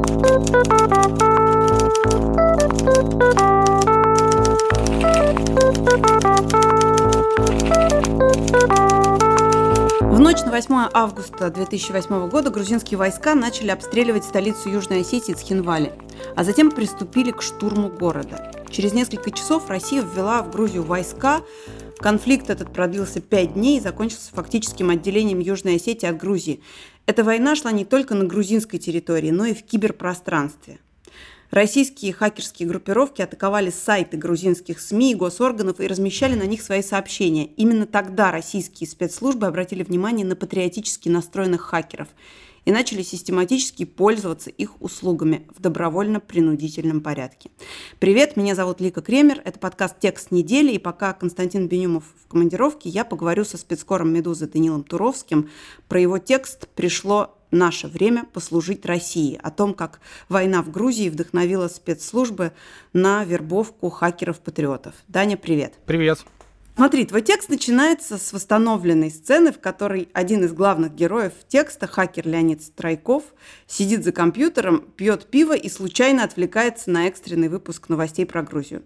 В ночь на 8 августа 2008 года грузинские войска начали обстреливать столицу Южной Осетии Цхинвали, а затем приступили к штурму города. Через несколько часов Россия ввела в Грузию войска. Конфликт этот продлился пять дней и закончился фактическим отделением Южной Осетии от Грузии. Эта война шла не только на грузинской территории, но и в киберпространстве. Российские хакерские группировки атаковали сайты грузинских СМИ и госорганов и размещали на них свои сообщения. Именно тогда российские спецслужбы обратили внимание на патриотически настроенных хакеров и начали систематически пользоваться их услугами в добровольно-принудительном порядке. Привет, меня зовут Лика Кремер, это подкаст «Текст недели», и пока Константин Бенюмов в командировке, я поговорю со спецкором «Медузы» Данилом Туровским. Про его текст пришло наше время послужить России, о том, как война в Грузии вдохновила спецслужбы на вербовку хакеров-патриотов. Даня, привет. Привет. Смотри, твой текст начинается с восстановленной сцены, в которой один из главных героев текста, хакер Леонид Страйков, сидит за компьютером, пьет пиво и случайно отвлекается на экстренный выпуск новостей про Грузию.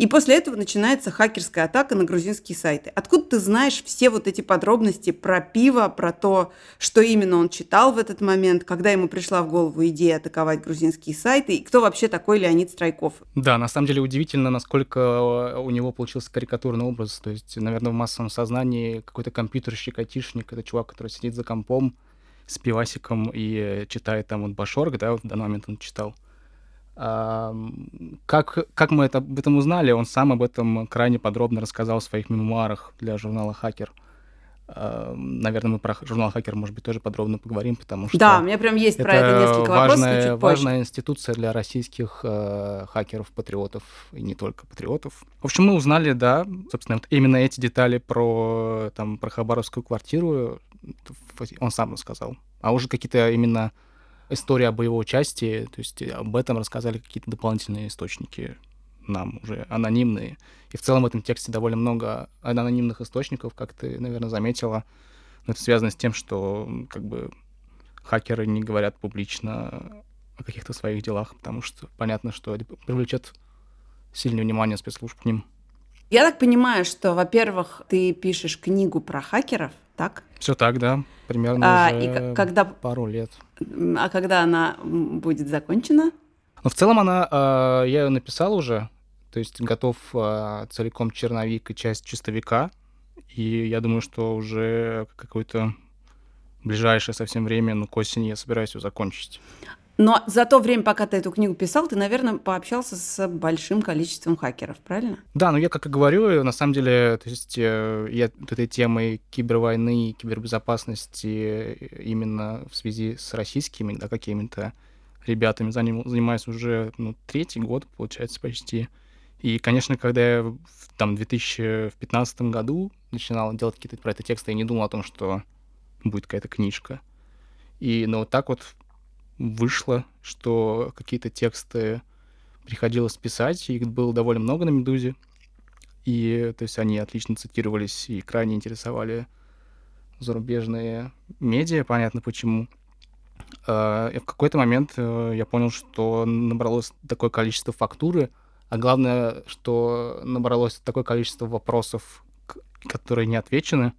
И после этого начинается хакерская атака на грузинские сайты. Откуда ты знаешь все вот эти подробности про пиво, про то, что именно он читал в этот момент, когда ему пришла в голову идея атаковать грузинские сайты, и кто вообще такой Леонид Страйков? Да, на самом деле удивительно, насколько у него получился карикатурный образ. То есть, наверное, в массовом сознании какой-то компьютерщик, айтишник, это чувак, который сидит за компом с пивасиком и читает там вот Башорг, да, вот в данный момент он читал. Как, как мы это, об этом узнали? Он сам об этом крайне подробно рассказал в своих мемуарах для журнала «Хакер». Наверное, мы про журнал «Хакер», может быть, тоже подробно поговорим, потому что... Да, у меня прям есть про это несколько важная, вопросов, чуть позже. важная институция для российских э, хакеров, патриотов, и не только патриотов. В общем, мы узнали, да, собственно, вот именно эти детали про, там, про Хабаровскую квартиру он сам рассказал. А уже какие-то именно история об его участии, то есть об этом рассказали какие-то дополнительные источники нам уже анонимные. И в целом в этом тексте довольно много анонимных источников, как ты, наверное, заметила. Но это связано с тем, что как бы хакеры не говорят публично о каких-то своих делах, потому что понятно, что это привлечет сильное внимание спецслужб к ним. Я так понимаю, что, во-первых, ты пишешь книгу про хакеров, так? Все так, да. Примерно а, уже и когда... пару лет. А когда она будет закончена? Ну, в целом она, э, я ее написал уже, то есть готов э, целиком черновик и часть чистовика, и я думаю, что уже какое-то ближайшее совсем время, ну, к осени я собираюсь ее закончить. Но за то время, пока ты эту книгу писал, ты, наверное, пообщался с большим количеством хакеров, правильно? Да, ну я как и говорю, на самом деле, то есть э, я этой темой кибервойны, кибербезопасности именно в связи с российскими, да, какими-то ребятами занимаюсь уже, ну, третий год, получается, почти. И, конечно, когда я в, там, в 2015 году начинал делать какие-то про это тексты, я не думал о том, что будет какая-то книжка. И, ну, вот так вот вышло, что какие-то тексты приходилось писать, их было довольно много на «Медузе», и то есть они отлично цитировались и крайне интересовали зарубежные медиа, понятно почему. А, и в какой-то момент э, я понял, что набралось такое количество фактуры, а главное, что набралось такое количество вопросов, которые не отвечены.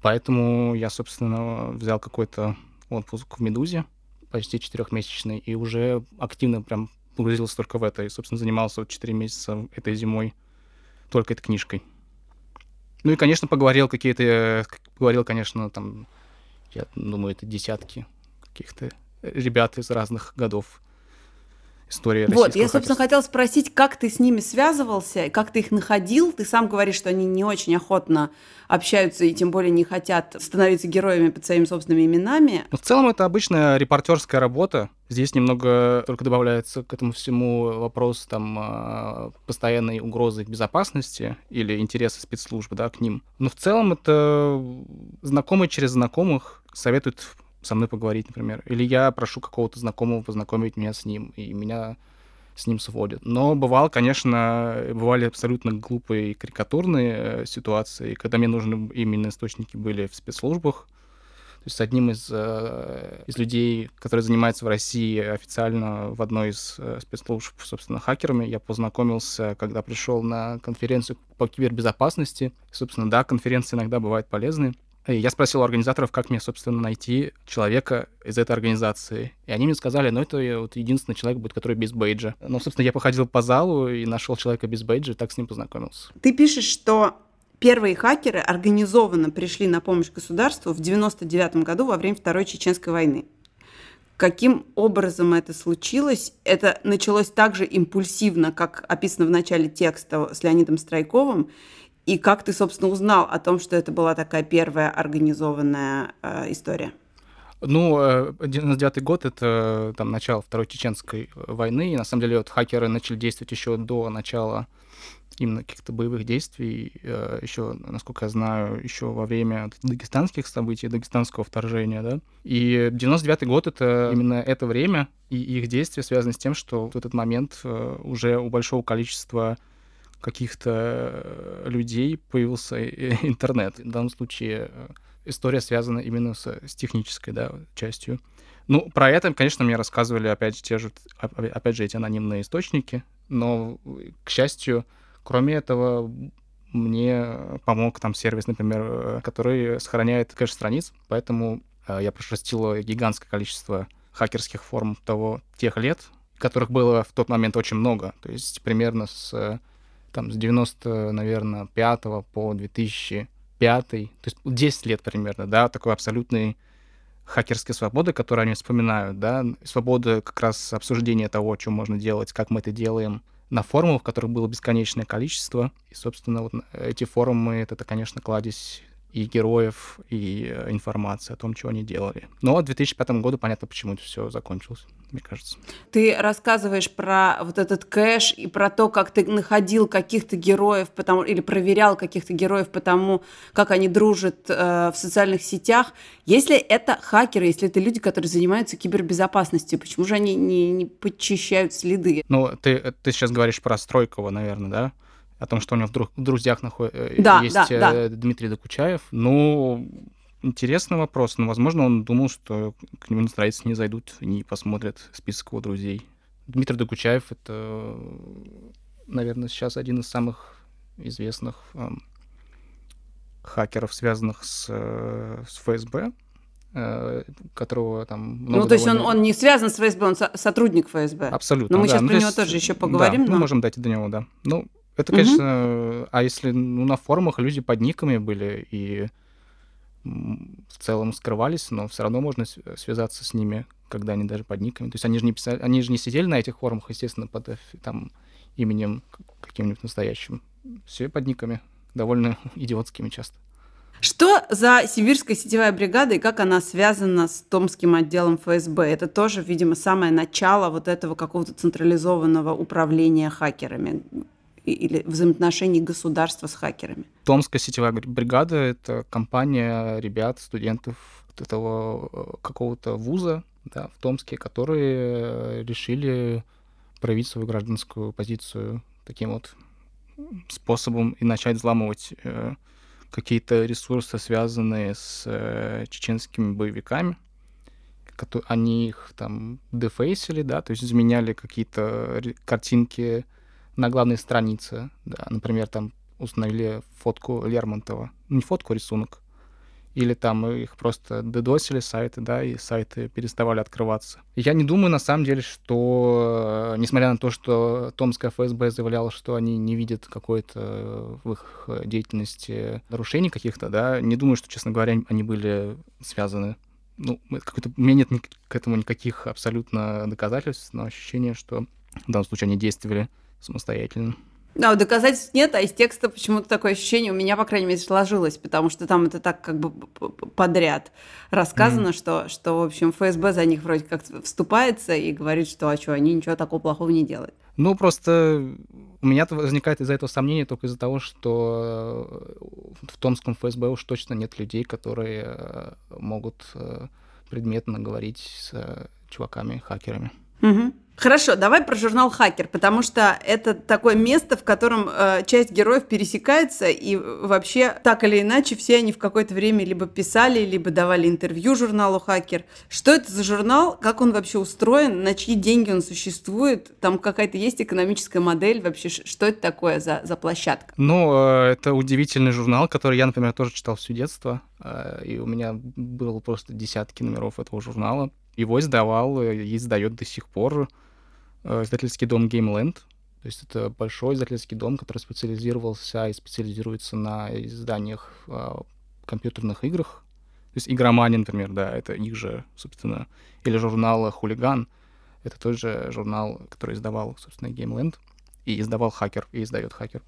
Поэтому я, собственно, взял какой-то отпуск в «Медузе», почти четырехмесячный, и уже активно прям погрузился только в это. И, собственно, занимался вот 4 месяца этой зимой только этой книжкой. Ну и, конечно, поговорил какие-то... Поговорил, конечно, там, я думаю, это десятки каких-то ребят из разных годов история Вот, я, собственно, хотела спросить, как ты с ними связывался, как ты их находил? Ты сам говоришь, что они не очень охотно общаются и тем более не хотят становиться героями под своими собственными именами. Но в целом это обычная репортерская работа. Здесь немного только добавляется к этому всему вопрос там а, постоянной угрозы безопасности или интереса спецслужб да, к ним. Но в целом это знакомые через знакомых советуют со мной поговорить, например. Или я прошу какого-то знакомого познакомить меня с ним, и меня с ним сводят. Но бывало, конечно, бывали абсолютно глупые и карикатурные э, ситуации, когда мне нужны именно источники были в спецслужбах. То есть с одним из, э, из людей, который занимается в России официально в одной из э, спецслужб, собственно, хакерами, я познакомился, когда пришел на конференцию по кибербезопасности. Собственно, да, конференции иногда бывают полезны. И я спросил у организаторов, как мне, собственно, найти человека из этой организации. И они мне сказали, ну, это вот единственный человек будет, который без бейджа. Ну, собственно, я походил по залу и нашел человека без бейджа, и так с ним познакомился. Ты пишешь, что первые хакеры организованно пришли на помощь государству в 99 году во время Второй Чеченской войны. Каким образом это случилось? Это началось так же импульсивно, как описано в начале текста с Леонидом Страйковым, и как ты, собственно, узнал о том, что это была такая первая организованная э, история? Ну, 99 э, год — это там начало Второй Чеченской войны, и на самом деле вот хакеры начали действовать еще до начала именно каких-то боевых действий, э, еще, насколько я знаю, еще во время дагестанских событий, дагестанского вторжения, да. И 99 год — это именно это время, и их действия связаны с тем, что в этот момент э, уже у большого количества каких-то э, людей появился интернет. В данном случае э, история связана именно с, с технической да, частью. Ну, про это, конечно, мне рассказывали, опять же, те же, опять же, эти анонимные источники, но, к счастью, кроме этого, мне помог там сервис, например, э, который сохраняет кэш страниц, поэтому я прошерстил гигантское количество хакерских форм того, тех лет, которых было в тот момент очень много. То есть примерно с там с 90, наверное, 5 по 2005, то есть 10 лет примерно, да, такой абсолютной хакерской свободы, которую они вспоминают, да, свобода как раз обсуждения того, что можно делать, как мы это делаем, на форумах, которых было бесконечное количество. И, собственно, вот эти форумы, это, конечно, кладезь и героев, и э, информации о том, что они делали. Но в 2005 году понятно, почему это все закончилось, мне кажется. Ты рассказываешь про вот этот кэш и про то, как ты находил каких-то героев, потому, или проверял каких-то героев по тому, как они дружат э, в социальных сетях. Если это хакеры, если это люди, которые занимаются кибербезопасностью, почему же они не, не подчищают следы? Ну, ты, ты сейчас говоришь про Стройкова, наверное, да? О том, что у него в, в друзьях наход... Э, да, есть да, да. Э, Дмитрий Докучаев. Ну, интересный вопрос. Но, возможно, он думал, что к нему настроиться не зайдут и не посмотрят список его друзей. Дмитрий Докучаев — это, наверное, сейчас один из самых известных эм, хакеров, связанных с, э, с ФСБ которого там Ну, то есть он, он не связан с ФСБ, он со- сотрудник ФСБ. Абсолютно, Но мы да. сейчас ну, про него тоже еще поговорим. Да, но... мы можем дойти до него, да. Ну, это, конечно, угу. а если ну, на форумах люди под никами были и в целом скрывались, но все равно можно связаться с ними, когда они даже под никами. То есть они же не писали, они же не сидели на этих форумах, естественно, под там именем каким-нибудь настоящим. Все под никами, довольно идиотскими часто. Что за сибирская сетевая бригада и как она связана с Томским отделом ФСБ? Это тоже, видимо, самое начало вот этого какого-то централизованного управления хакерами или взаимоотношений государства с хакерами? Томская сетевая бригада — это компания ребят, студентов этого э, какого-то вуза да, в Томске, которые решили проявить свою гражданскую позицию таким вот способом и начать взламывать э, какие-то ресурсы, связанные с э, чеченскими боевиками. Они их там дефейсили, да, то есть изменяли какие-то картинки на главной странице, да, например, там установили фотку Лермонтова, ну, не фотку, а рисунок, или там их просто дедосили сайты, да, и сайты переставали открываться. Я не думаю, на самом деле, что, несмотря на то, что Томская ФСБ заявляла, что они не видят какой-то в их деятельности нарушений каких-то, да, не думаю, что, честно говоря, они были связаны. Ну, какой-то, у меня нет к этому никаких абсолютно доказательств, но ощущение, что в данном случае они действовали самостоятельно. Да, доказательств нет, а из текста почему-то такое ощущение у меня, по крайней мере, сложилось, потому что там это так как бы подряд рассказано, mm. что, что, в общем, ФСБ за них вроде как вступается и говорит, что а что, они ничего такого плохого не делают. Ну, просто у меня возникает из-за этого сомнение только из-за того, что в Томском ФСБ уж точно нет людей, которые э, могут э, предметно говорить с чуваками-хакерами. Угу. Хорошо, давай про журнал «Хакер», потому что это такое место, в котором э, часть героев пересекается, и вообще так или иначе все они в какое-то время либо писали, либо давали интервью журналу «Хакер». Что это за журнал, как он вообще устроен, на чьи деньги он существует, там какая-то есть экономическая модель, вообще что это такое за, за площадка? Ну, э, это удивительный журнал, который я, например, тоже читал все детство, э, и у меня было просто десятки номеров этого журнала. Его издавал и издает до сих пор э, издательский дом Gameland. То есть это большой издательский дом, который специализировался и специализируется на изданиях э, компьютерных играх. То есть игромания, например, да, это их же, собственно, или журнал «Хулиган». Это тот же журнал, который издавал, собственно, Gameland. И издавал «Хакер», и издает «Хакер».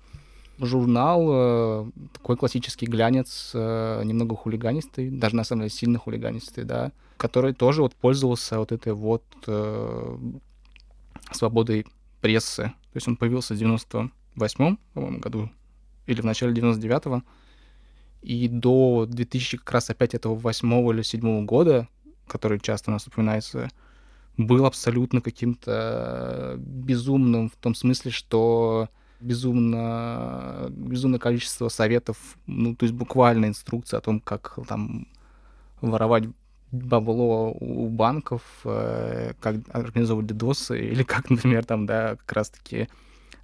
Журнал э, такой классический глянец, э, немного хулиганистый, даже на самом деле сильно хулиганистый, да, который тоже вот пользовался вот этой вот э, свободой прессы. То есть он появился в 98 по-моему, году или в начале 99-го. И до 2000 как раз опять этого восьмого или седьмого года, который часто у нас упоминается, был абсолютно каким-то безумным в том смысле, что безумно, безумное количество советов, ну, то есть буквально инструкция о том, как там воровать бабло у банков, э, как организовывать ддосы, или как, например, там, да, как раз-таки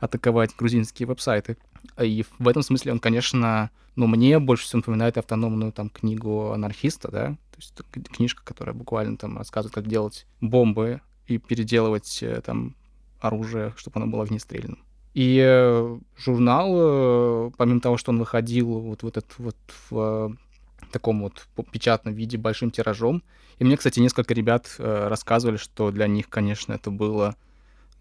атаковать грузинские веб-сайты. И в этом смысле он, конечно, ну, мне больше всего напоминает автономную там книгу анархиста, да, то есть книжка, которая буквально там рассказывает, как делать бомбы и переделывать э, там оружие, чтобы оно было огнестрельным. И э, журнал, помимо того, что он выходил вот в этот вот в таком вот печатном виде, большим тиражом. И мне, кстати, несколько ребят э, рассказывали, что для них, конечно, это было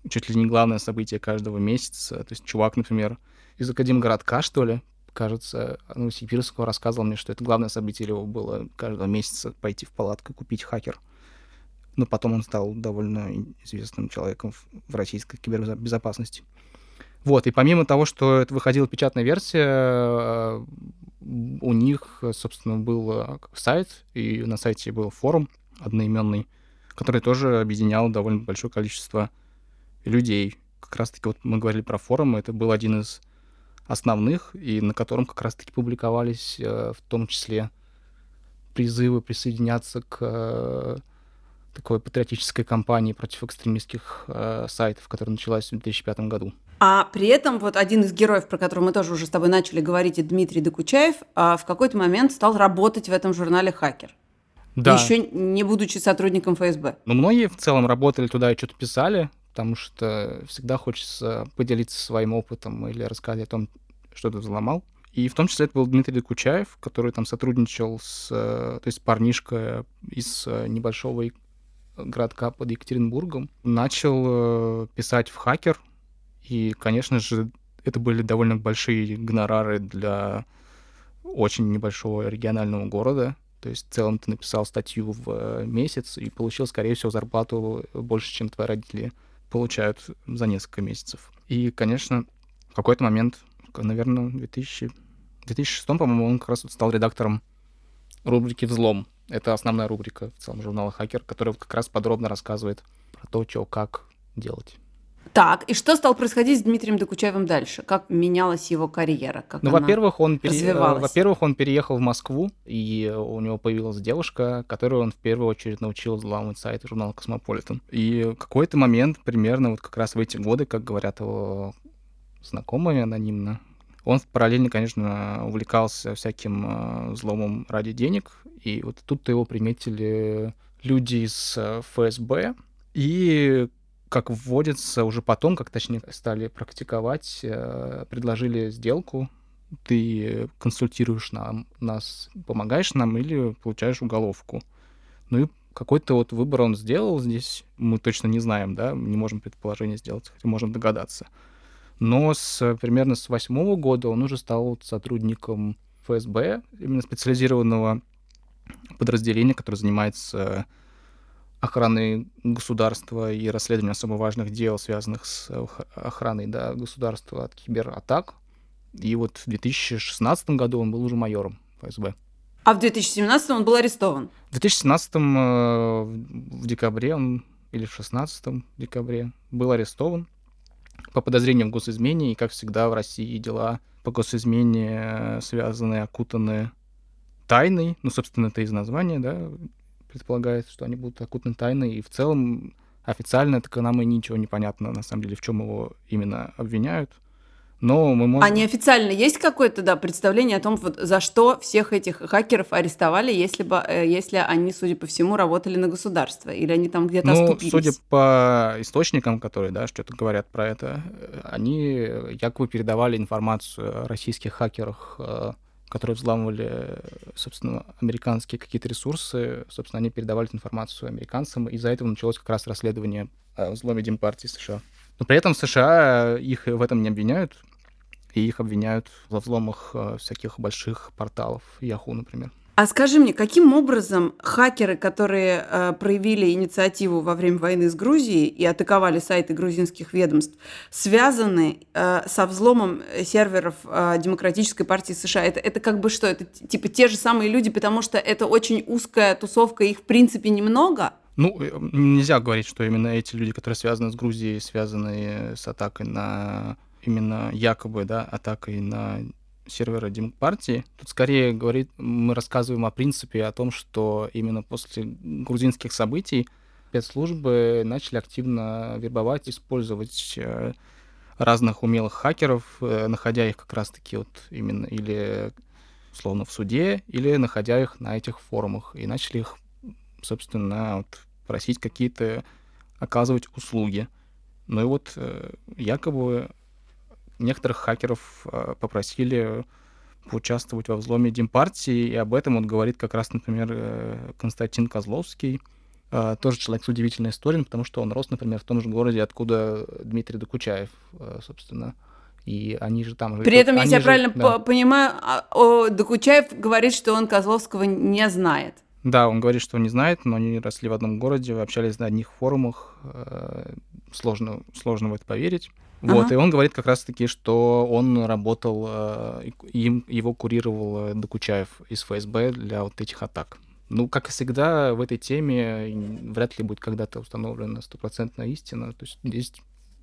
чуть ли не главное событие каждого месяца. То есть чувак, например, из Академгородка, что ли, кажется, Новосибирского рассказывал мне, что это главное событие его было каждого месяца пойти в палатку и купить хакер. Но потом он стал довольно известным человеком в российской кибербезопасности. Вот, и помимо того, что это выходила печатная версия, э, у них, собственно, был э, сайт, и на сайте был форум одноименный, который тоже объединял довольно большое количество людей. Как раз-таки вот мы говорили про форум, это был один из основных, и на котором как раз-таки публиковались э, в том числе призывы присоединяться к такой патриотической кампании против экстремистских э, сайтов, которая началась в 2005 году. А при этом вот один из героев, про которого мы тоже уже с тобой начали говорить, Дмитрий Докучаев, а в какой-то момент стал работать в этом журнале «Хакер». Да. Еще не будучи сотрудником ФСБ. Ну, многие в целом работали туда и что-то писали, потому что всегда хочется поделиться своим опытом или рассказать о том, что ты взломал. И в том числе это был Дмитрий Докучаев, который там сотрудничал с... То есть парнишка из небольшого городка под Екатеринбургом, начал э, писать в «Хакер», и, конечно же, это были довольно большие гонорары для очень небольшого регионального города. То есть в целом ты написал статью в э, месяц и получил, скорее всего, зарплату больше, чем твои родители получают за несколько месяцев. И, конечно, в какой-то момент, наверное, в 2000... 2006, по-моему, он как раз стал редактором рубрики «Взлом». Это основная рубрика в целом журнала «Хакер», которая как раз подробно рассказывает про то, что, как делать. Так, и что стало происходить с Дмитрием Докучаевым дальше? Как менялась его карьера? Как ну, во-первых, он, пере... во-первых, он переехал в Москву, и у него появилась девушка, которую он в первую очередь научил взламывать сайт журнала «Космополитен». И какой-то момент, примерно вот как раз в эти годы, как говорят его знакомые анонимно, он параллельно, конечно, увлекался всяким э, взломом ради денег, и вот тут-то его приметили люди из э, ФСБ, и как вводится уже потом, как точнее стали практиковать, э, предложили сделку, ты консультируешь нам, нас, помогаешь нам или получаешь уголовку. Ну и какой-то вот выбор он сделал здесь, мы точно не знаем, да, не можем предположение сделать, хотя можем догадаться. Но с, примерно с восьмого года он уже стал сотрудником ФСБ, именно специализированного подразделения, которое занимается охраны государства и расследования особо важных дел, связанных с охраной да, государства от кибератак. И вот в 2016 году он был уже майором ФСБ. А в 2017 он был арестован? В 2017 э, в декабре он или в 16 декабре был арестован по подозрению в госизмене, и, как всегда, в России дела по госизмене связаны, окутаны тайной, ну, собственно, это из названия, да, предполагается, что они будут окутаны тайной, и в целом официально так нам и ничего не понятно, на самом деле, в чем его именно обвиняют. Но мы можем... А неофициально есть какое-то, да, представление о том, вот, за что всех этих хакеров арестовали, если, бы, э, если они, судя по всему, работали на государство, или они там где-то ну, оступились? судя по источникам, которые, да, что-то говорят про это, э, они якобы передавали информацию о российских хакерах, э, которые взламывали, собственно, американские какие-то ресурсы, собственно, они передавали информацию американцам, и из-за этого началось как раз расследование о взломе Демпартии США. Но при этом в США их в этом не обвиняют, и их обвиняют во взломах э, всяких больших порталов, Yahoo, например. А скажи мне, каким образом хакеры, которые э, проявили инициативу во время войны с Грузией и атаковали сайты грузинских ведомств, связаны э, со взломом серверов э, Демократической партии США? Это, это как бы что? Это типа те же самые люди, потому что это очень узкая тусовка, их в принципе немного? Ну, э, нельзя говорить, что именно эти люди, которые связаны с Грузией, связаны с атакой на именно якобы, да, атакой на сервера Демпартии. Тут скорее говорит, мы рассказываем о принципе, о том, что именно после грузинских событий спецслужбы начали активно вербовать, использовать э, разных умелых хакеров, э, находя их как раз-таки вот именно или словно в суде, или находя их на этих форумах. И начали их, собственно, вот, просить какие-то оказывать услуги. Ну и вот э, якобы некоторых хакеров э, попросили поучаствовать во взломе Демпартии, и об этом он говорит как раз, например, э, Константин Козловский, э, тоже человек с удивительной историей, потому что он рос, например, в том же городе, откуда Дмитрий Докучаев, собственно. И они же там... При этом, если я же, правильно да. понимаю, а, Докучаев говорит, что он Козловского не знает. Да, он говорит, что он не знает, но они росли в одном городе, общались на одних форумах. Сложно, сложно в это поверить. Вот, ага. и он говорит как раз-таки, что он работал, э, им, его курировал э, Докучаев из ФСБ для вот этих атак. Ну, как и всегда, в этой теме вряд ли будет когда-то установлена стопроцентная истина. То есть здесь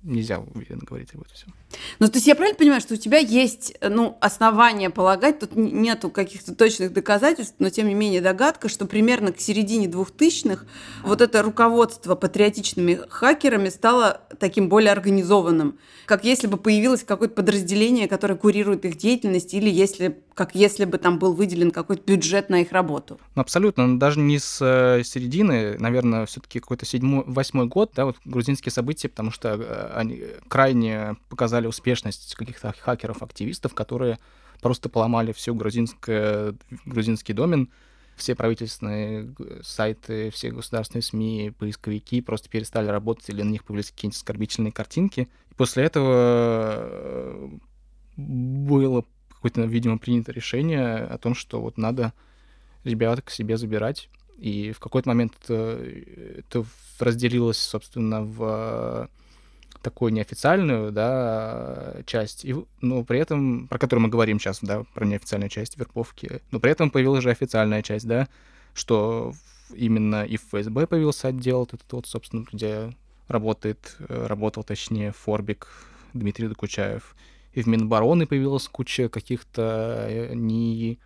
нельзя уверенно говорить об этом всем. Ну, то есть я правильно понимаю, что у тебя есть ну, основания полагать, тут нету каких-то точных доказательств, но тем не менее догадка, что примерно к середине 2000-х вот это руководство патриотичными хакерами стало таким более организованным, как если бы появилось какое-то подразделение, которое курирует их деятельность, или если, как если бы там был выделен какой-то бюджет на их работу. Ну, абсолютно, даже не с э, середины, наверное, все-таки какой-то седьмой, восьмой год, да, вот грузинские события, потому что э, они крайне показали успешность каких-то хакеров-активистов, которые просто поломали всю грузинское, грузинский домен, все правительственные сайты, все государственные СМИ, поисковики просто перестали работать, или на них появились какие-нибудь оскорбительные картинки. И после этого э, было какое-то, видимо, принято решение о том, что вот надо ребят к себе забирать. И в какой-то момент это, это разделилось, собственно, в такую неофициальную, да, часть, и, но при этом, про которую мы говорим сейчас, да, про неофициальную часть вербовки, но при этом появилась же официальная часть, да, что именно и в ФСБ появился отдел, этот вот, собственно, где работает, э, работал, точнее, Форбик Дмитрий Докучаев, и в Минобороны появилась куча каких-то э, не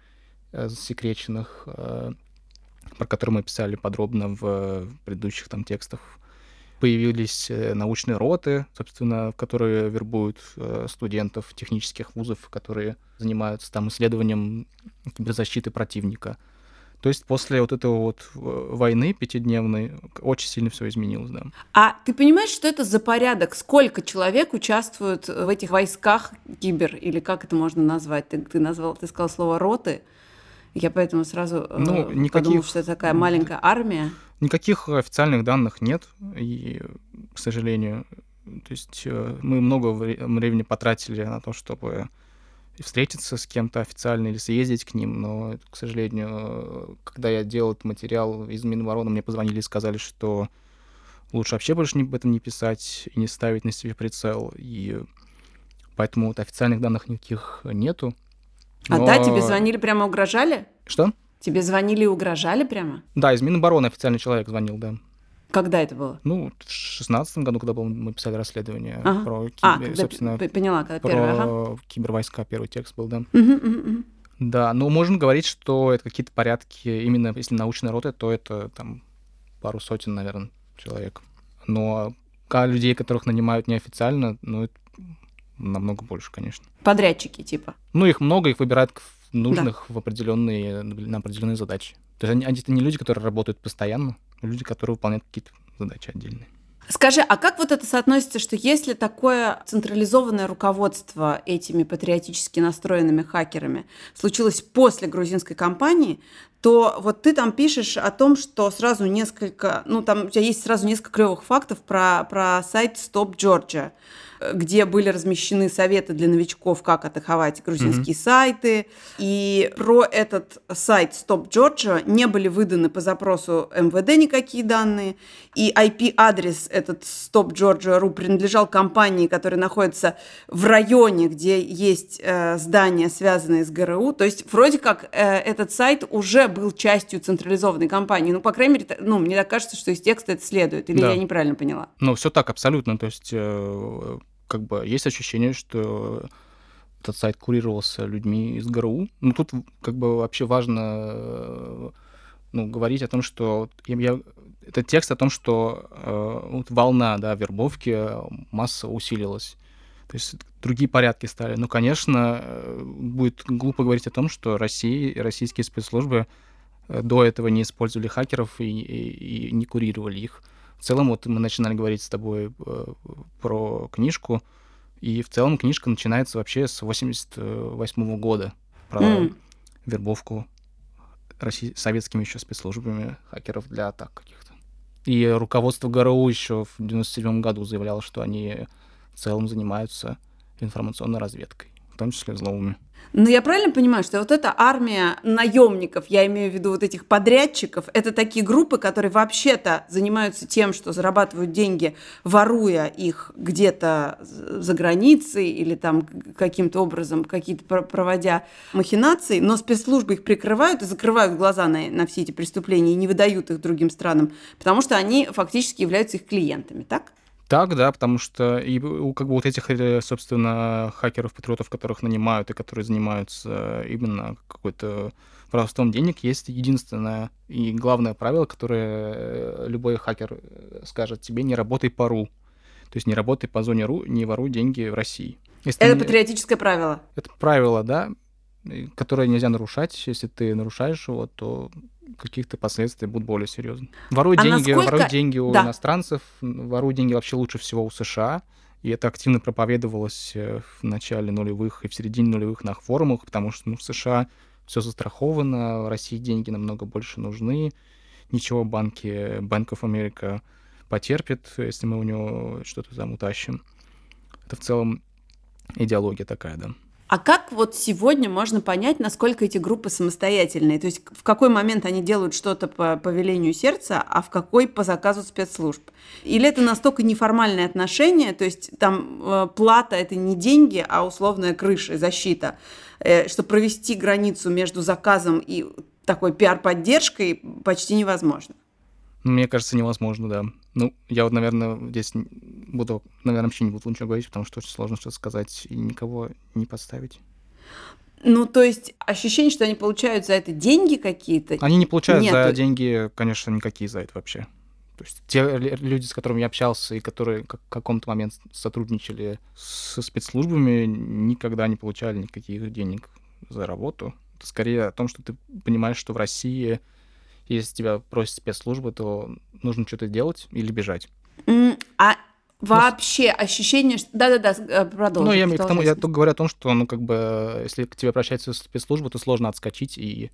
э, засекреченных, про которые мы писали подробно в предыдущих там текстах появились э, научные роты, собственно, которые вербуют э, студентов технических вузов, которые занимаются там исследованием киберзащиты противника. То есть после вот этого вот э, войны пятидневной очень сильно все изменилось, да. А ты понимаешь, что это за порядок? Сколько человек участвуют в этих войсках кибер, или как это можно назвать? Ты, ты назвал, ты сказал слово роты. Я поэтому сразу ну, э, никаких... подумала, что это такая маленькая армия. Никаких официальных данных нет, и, к сожалению, то есть э, мы много времени потратили на то, чтобы встретиться с кем-то официально или съездить к ним, но, к сожалению, когда я делал этот материал из Минобороны, мне позвонили и сказали, что лучше вообще больше об этом не писать и не ставить на себе прицел, и поэтому вот официальных данных никаких нету. А Но... да, тебе звонили, прямо угрожали? Что? Тебе звонили и угрожали прямо? Да, из Минобороны официальный человек звонил, да. Когда это было? Ну, в шестнадцатом году, когда был, мы писали расследование Ага. про, А, э, когда собственно, п- поняла, когда про первый, ага. кибервойска, первый текст был, да. Мгм, мгм, мгм. Да, но можно говорить, что это какие-то порядки, именно если научная рота, то это там пару сотен, наверное, человек. Но а людей, которых нанимают неофициально, ну, это намного больше, конечно. Подрядчики, типа. Ну, их много, их выбирают нужных в определенные, на определенные задачи. То есть они, это не люди, которые работают постоянно, а люди, которые выполняют какие-то задачи отдельные. Скажи, а как вот это соотносится, что если такое централизованное руководство этими патриотически настроенными хакерами случилось после грузинской кампании, то вот ты там пишешь о том, что сразу несколько, ну там у тебя есть сразу несколько клевых фактов про, про сайт Stop Georgia, где были размещены советы для новичков, как атаковать грузинские сайты. И про этот сайт Stop Georgia не были выданы по запросу МВД никакие данные. И IP-адрес этот Stop Georgia.ru принадлежал компании, которая находится в районе, где есть э, здания, связанные с ГРУ. То есть вроде как э, этот сайт уже был частью централизованной компании. Ну, по крайней мере, ну, мне так кажется, что из текста это следует. Или Да. я неправильно поняла? Ну, все так, абсолютно. То есть, э, как бы есть ощущение, что этот сайт курировался людьми из ГРУ. Ну, тут как бы вообще важно э, ну, говорить о том, что я, я- это текст о том, что э, вот волна да, вербовки э, массово усилилась. То есть другие порядки стали. Ну, конечно, э, будет глупо говорить о том, что Россия, российские спецслужбы до этого не использовали хакеров и, и- и не курировали их. В целом, вот мы начинали говорить с тобой э, про книжку, и в целом книжка начинается вообще с 88 года про М. вербовку россий- советскими еще спецслужбами хакеров для атак каких-то. И руководство ГРУ еще в 97 году заявляло, что они в целом занимаются информационной разведкой, том числе взломами. Но я правильно понимаю, что вот эта армия наемников, я имею в виду вот этих подрядчиков, это такие группы, которые вообще-то занимаются тем, что зарабатывают деньги, воруя их где-то за границей или там каким-то образом какие-то про- проводя махинации, но спецслужбы их прикрывают и закрывают глаза на, на все эти преступления и не выдают их другим странам, потому что они фактически являются их клиентами, так? Так, да, потому что и у как бы вот этих, э, собственно, хакеров-патриотов, которых нанимают и которые занимаются именно какой-то воровством денег, есть единственное и главное правило, которое любой хакер э, скажет тебе, не работай по РУ. То есть не работай по зоне РУ, не воруй деньги в России. Если Это не- патриотическое правило. это правило, да, которое нельзя нарушать. Если ты нарушаешь его, то каких-то последствий будут более серьезные. Воруй А деньги, насколько- воруй деньги у Да. иностранцев, м, воруй деньги вообще лучше всего у США. И это активно проповедовалось э, в начале нулевых и в середине нулевых на форумах, потому что ну, в США все застраховано, в России деньги намного больше нужны. Ничего банки, of America потерпит, если мы у него что-то там утащим. Это в целом идеология такая, да. А как вот сегодня можно понять, насколько эти группы самостоятельные? То есть в какой момент они делают что-то по, по велению сердца, а в какой по заказу спецслужб? Или это настолько неформальные отношения, то есть там э, плата это не деньги, а условная крыша, защита, э, что провести границу между заказом и такой пиар-поддержкой почти невозможно. Мне кажется, невозможно, да. Ну, я вот, наверное, здесь буду, наверное, вообще не буду ничего говорить, потому что очень сложно что-то сказать и никого не подставить. Ну, то есть ощущение, что они получают за это деньги какие-то. Они не получают за Нету. деньги, конечно, никакие за это вообще. То есть те лю- люди, с которыми я общался и которые в каком-то момент сотрудничали со спецслужбами, никогда не получали никаких денег за работу. Это скорее о том, что ты понимаешь, что в России, если тебя просят спецслужбы, то нужно что-то делать или бежать. А вообще ощущение, что... Да-да-да, э, продолжи. Ну, я, имею к тому, я продолжай. только говорю о том, что, ну, как бы, если к тебе обращаются спецслужбы, то сложно отскочить и,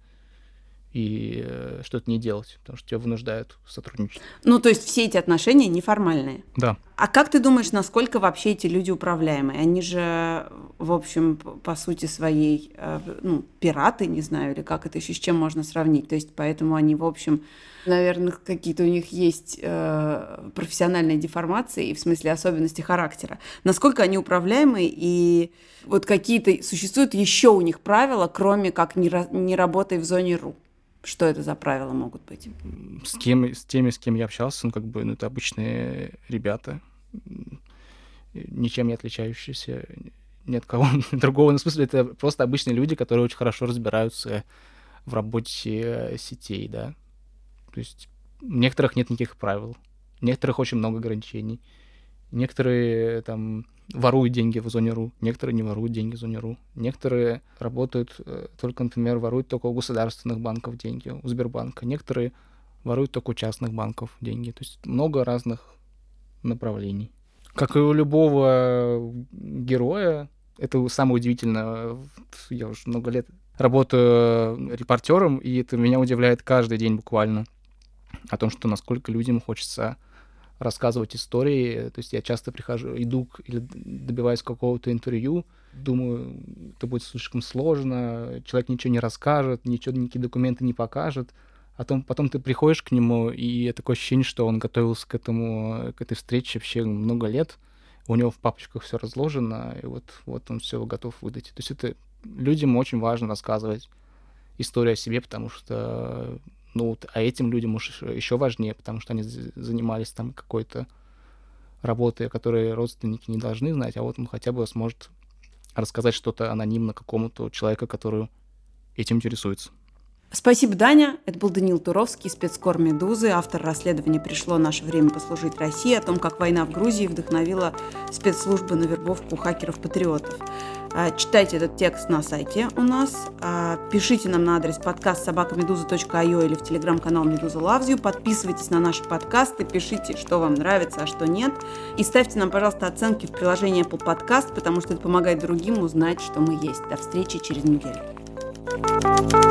и э, что-то не делать, потому что тебя вынуждают сотрудничать. Ну, то есть все эти отношения неформальные. Да. А как ты думаешь, насколько вообще эти люди управляемые? Они же, в общем, по сути своей, э, ну, пираты, не знаю, или как это еще с чем можно сравнить. То есть поэтому они, в общем, наверное, какие-то у них есть э, профессиональные деформации, и в смысле особенности характера. Насколько они управляемые, и вот какие-то существуют еще у них правила, кроме как не, не работай в зоне РУ? Что это за правила могут быть? С, кем, с теми, с кем я общался, ну, как бы, ну, это обычные ребята, ничем не отличающиеся ни от кого другого. Ну, в смысле, это просто обычные люди, которые очень хорошо разбираются в работе сетей, да. То есть у некоторых нет никаких правил, у некоторых очень много ограничений. Некоторые там воруют деньги в зоне РУ, некоторые не воруют деньги в зоне РУ. Некоторые работают э, только, например, воруют только у государственных банков деньги, у Сбербанка. Некоторые воруют только у частных банков деньги. То есть много разных направлений. Как и у любого героя, это самое удивительное. Я уже много лет работаю репортером, и это меня удивляет каждый день буквально. О том, что насколько людям хочется рассказывать истории. То есть я часто прихожу, иду или добиваюсь какого-то интервью, думаю, это будет слишком сложно, человек ничего не расскажет, ничего, никакие документы не покажет. А потом, потом ты приходишь к нему, и такое ощущение, что он готовился к этому, к этой встрече вообще много лет. У него в папочках все разложено, и вот, вот он все готов выдать. То есть это людям очень важно рассказывать историю о себе, потому что ну, а этим людям уж еще важнее, потому что они занимались там какой-то работой, которой родственники не должны знать, а вот он хотя бы сможет рассказать что-то анонимно какому-то человеку, который этим интересуется. Спасибо, Даня. Это был Данил Туровский, спецкор «Медузы», автор расследования «Пришло наше время послужить России» о том, как война в Грузии вдохновила спецслужбы на вербовку хакеров-патриотов. А, читайте этот текст на сайте у нас. А, пишите нам на адрес подкаст собакамедуза.io или в телеграм-канал Медуза You. Подписывайтесь на наши подкасты, пишите, что вам нравится, а что нет. И ставьте нам, пожалуйста, оценки в приложении Apple Podcast, потому что это помогает другим узнать, что мы есть. До встречи через неделю. Música